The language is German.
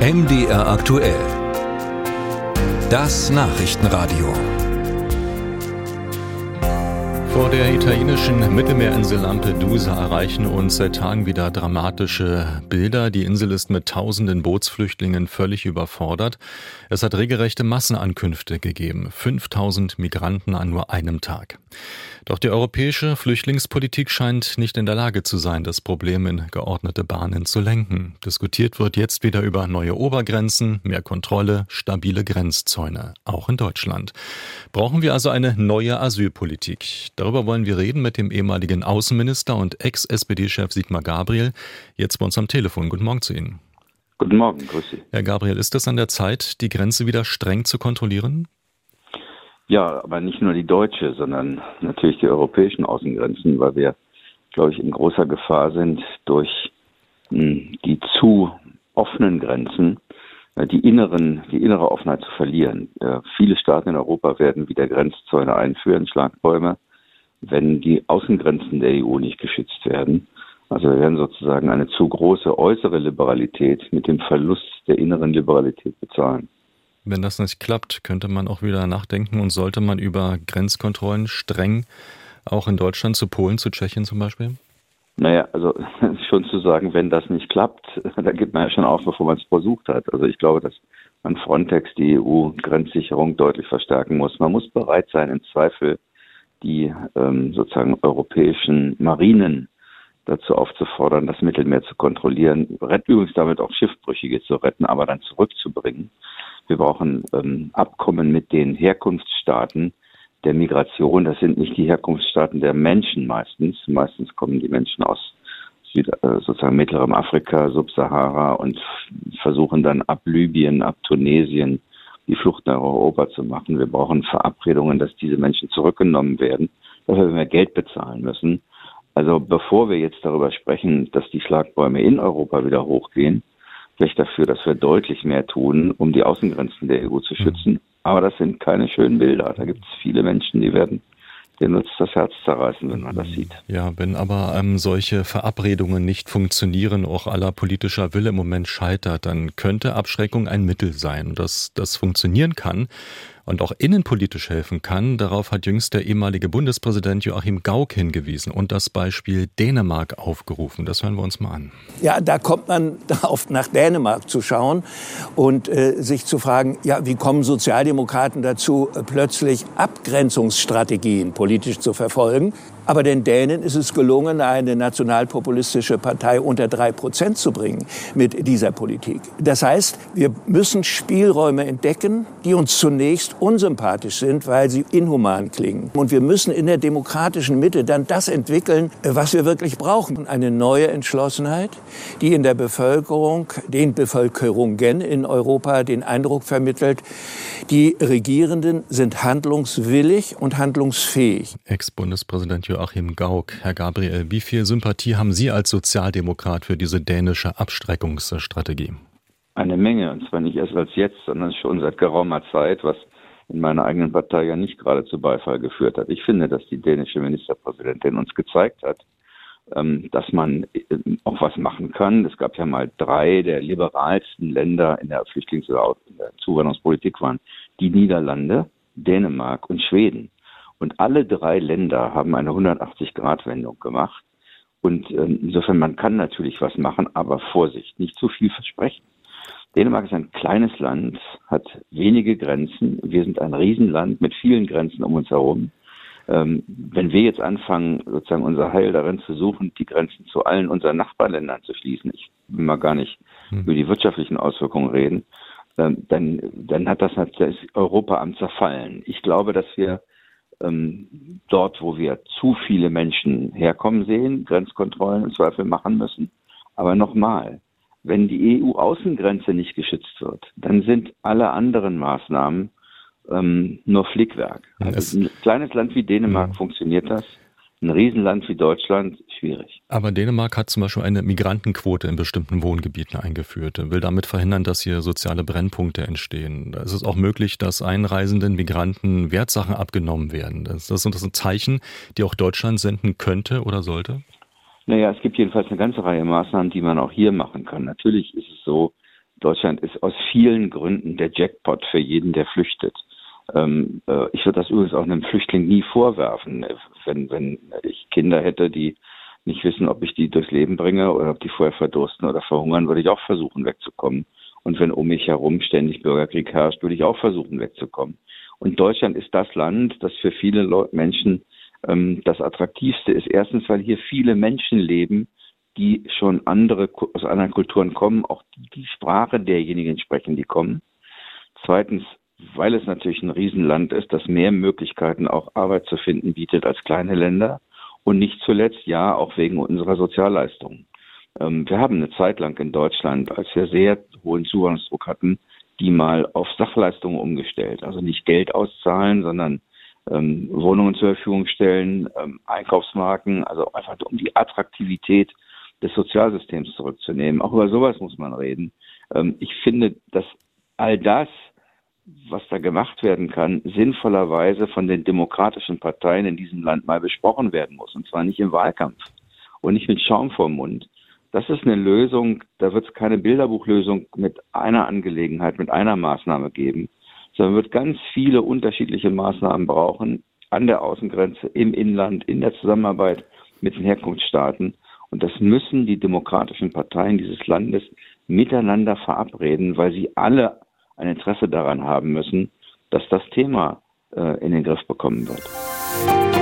MDR aktuell. Das Nachrichtenradio. Vor der italienischen Mittelmeerinsel Lampedusa erreichen uns seit Tagen wieder dramatische Bilder. Die Insel ist mit tausenden Bootsflüchtlingen völlig überfordert. Es hat regelrechte Massenankünfte gegeben. 5000 Migranten an nur einem Tag. Doch die europäische Flüchtlingspolitik scheint nicht in der Lage zu sein, das Problem in geordnete Bahnen zu lenken. Diskutiert wird jetzt wieder über neue Obergrenzen, mehr Kontrolle, stabile Grenzzäune, auch in Deutschland. Brauchen wir also eine neue Asylpolitik? Darüber wollen wir reden mit dem ehemaligen Außenminister und Ex-SPD-Chef Sigmar Gabriel, jetzt bei uns am Telefon. Guten Morgen zu Ihnen. Guten Morgen, grüß Sie. Herr Gabriel, ist es an der Zeit, die Grenze wieder streng zu kontrollieren? Ja, aber nicht nur die deutsche, sondern natürlich die europäischen Außengrenzen, weil wir, glaube ich, in großer Gefahr sind durch hm, die zu offenen Grenzen, äh, die inneren, die innere Offenheit zu verlieren. Äh, viele Staaten in Europa werden wieder Grenzzäune einführen, Schlagbäume, wenn die Außengrenzen der EU nicht geschützt werden. Also wir werden sozusagen eine zu große äußere Liberalität mit dem Verlust der inneren Liberalität bezahlen. Wenn das nicht klappt, könnte man auch wieder nachdenken und sollte man über Grenzkontrollen streng auch in Deutschland zu Polen, zu Tschechien zum Beispiel? Naja, also schon zu sagen, wenn das nicht klappt, da gibt man ja schon auf, bevor man es versucht hat. Also ich glaube, dass man Frontex, die EU-Grenzsicherung deutlich verstärken muss. Man muss bereit sein, im Zweifel die ähm, sozusagen europäischen Marinen dazu aufzufordern, das Mittelmeer zu kontrollieren, übrigens damit auch Schiffbrüchige zu retten, aber dann zurückzubringen. Wir brauchen ähm, Abkommen mit den Herkunftsstaaten der Migration. Das sind nicht die Herkunftsstaaten der Menschen meistens. Meistens kommen die Menschen aus Süd, äh, sozusagen mittlerem Afrika, Subsahara und versuchen dann ab Libyen, ab Tunesien die Flucht nach Europa zu machen. Wir brauchen Verabredungen, dass diese Menschen zurückgenommen werden. Dafür werden wir Geld bezahlen müssen. Also bevor wir jetzt darüber sprechen, dass die Schlagbäume in Europa wieder hochgehen, wäre dafür, dass wir deutlich mehr tun, um die Außengrenzen der EU zu schützen. Mhm. Aber das sind keine schönen Bilder. Da gibt es viele Menschen, die werden denen wird das Herz zerreißen, wenn man das sieht. Ja, wenn aber ähm, solche Verabredungen nicht funktionieren, auch aller politischer Wille im Moment scheitert, dann könnte Abschreckung ein Mittel sein. Dass das funktionieren kann, und auch innenpolitisch helfen kann. Darauf hat jüngst der ehemalige Bundespräsident Joachim Gauck hingewiesen und das Beispiel Dänemark aufgerufen. Das hören wir uns mal an. Ja, da kommt man darauf, nach Dänemark zu schauen und äh, sich zu fragen, ja, wie kommen Sozialdemokraten dazu, äh, plötzlich Abgrenzungsstrategien politisch zu verfolgen? Aber den Dänen ist es gelungen, eine nationalpopulistische Partei unter drei Prozent zu bringen mit dieser Politik. Das heißt, wir müssen Spielräume entdecken, die uns zunächst unsympathisch sind, weil sie inhuman klingen. Und wir müssen in der demokratischen Mitte dann das entwickeln, was wir wirklich brauchen. Eine neue Entschlossenheit, die in der Bevölkerung, den Bevölkerungen in Europa den Eindruck vermittelt, die Regierenden sind handlungswillig und handlungsfähig. Ex-Bundespräsident Joachim Gauck. Herr Gabriel, wie viel Sympathie haben Sie als Sozialdemokrat für diese dänische Abstreckungsstrategie? Eine Menge, und zwar nicht erst als jetzt, sondern schon seit geraumer Zeit, was in meiner eigenen Partei ja nicht gerade zu Beifall geführt hat. Ich finde, dass die dänische Ministerpräsidentin uns gezeigt hat, ähm, dass man äh, auch was machen kann. Es gab ja mal drei der liberalsten Länder in der Flüchtlings- oder Zuwanderungspolitik waren die Niederlande, Dänemark und Schweden. Und alle drei Länder haben eine 180-Grad-Wendung gemacht. Und ähm, insofern, man kann natürlich was machen, aber Vorsicht, nicht zu viel versprechen. Dänemark ist ein kleines Land, hat wenige Grenzen. Wir sind ein Riesenland mit vielen Grenzen um uns herum. Ähm, wenn wir jetzt anfangen, sozusagen unser Heil darin zu suchen, die Grenzen zu allen unseren Nachbarländern zu schließen, ich will mal gar nicht hm. über die wirtschaftlichen Auswirkungen reden, ähm, dann, dann hat das natürlich Europa am Zerfallen. Ich glaube, dass wir ähm, dort, wo wir zu viele Menschen herkommen sehen, Grenzkontrollen im Zweifel machen müssen. Aber nochmal, wenn die EU-Außengrenze nicht geschützt wird, dann sind alle anderen Maßnahmen ähm, nur Flickwerk. Also ein kleines Land wie Dänemark ja. funktioniert das ein Riesenland wie Deutschland schwierig. Aber Dänemark hat zum Beispiel eine Migrantenquote in bestimmten Wohngebieten eingeführt, will damit verhindern, dass hier soziale Brennpunkte entstehen. Da ist es auch möglich, dass einreisenden Migranten Wertsachen abgenommen werden. Das, das sind das Zeichen, die auch Deutschland senden könnte oder sollte? Naja, es gibt jedenfalls eine ganze Reihe Maßnahmen, die man auch hier machen kann. Natürlich ist es so, Deutschland ist aus vielen Gründen der Jackpot für jeden, der flüchtet. Ähm, äh, ich würde das übrigens auch einem Flüchtling nie vorwerfen, wenn, wenn ich Kinder hätte, die nicht wissen, ob ich die durchs Leben bringe oder ob die vorher verdursten oder verhungern, würde ich auch versuchen wegzukommen. Und wenn um mich herum ständig Bürgerkrieg herrscht, würde ich auch versuchen wegzukommen. Und Deutschland ist das Land, das für viele Leute, Menschen ähm, das attraktivste ist. Erstens, weil hier viele Menschen leben, die schon andere aus anderen Kulturen kommen, auch die, die Sprache derjenigen sprechen, die kommen. Zweitens, weil es natürlich ein Riesenland ist, das mehr Möglichkeiten auch Arbeit zu finden bietet als kleine Länder. Und nicht zuletzt, ja, auch wegen unserer Sozialleistungen. Ähm, wir haben eine Zeit lang in Deutschland, als wir sehr hohen Zugangsdruck hatten, die mal auf Sachleistungen umgestellt. Also nicht Geld auszahlen, sondern ähm, Wohnungen zur Verfügung stellen, ähm, Einkaufsmarken, also einfach um die Attraktivität des Sozialsystems zurückzunehmen. Auch über sowas muss man reden. Ähm, ich finde, dass all das, was da gemacht werden kann, sinnvollerweise von den demokratischen Parteien in diesem Land mal besprochen werden muss. Und zwar nicht im Wahlkampf und nicht mit Schaum vorm Mund. Das ist eine Lösung, da wird es keine Bilderbuchlösung mit einer Angelegenheit, mit einer Maßnahme geben, sondern wird ganz viele unterschiedliche Maßnahmen brauchen an der Außengrenze, im Inland, in der Zusammenarbeit mit den Herkunftsstaaten. Und das müssen die demokratischen Parteien dieses Landes miteinander verabreden, weil sie alle ein Interesse daran haben müssen, dass das Thema äh, in den Griff bekommen wird.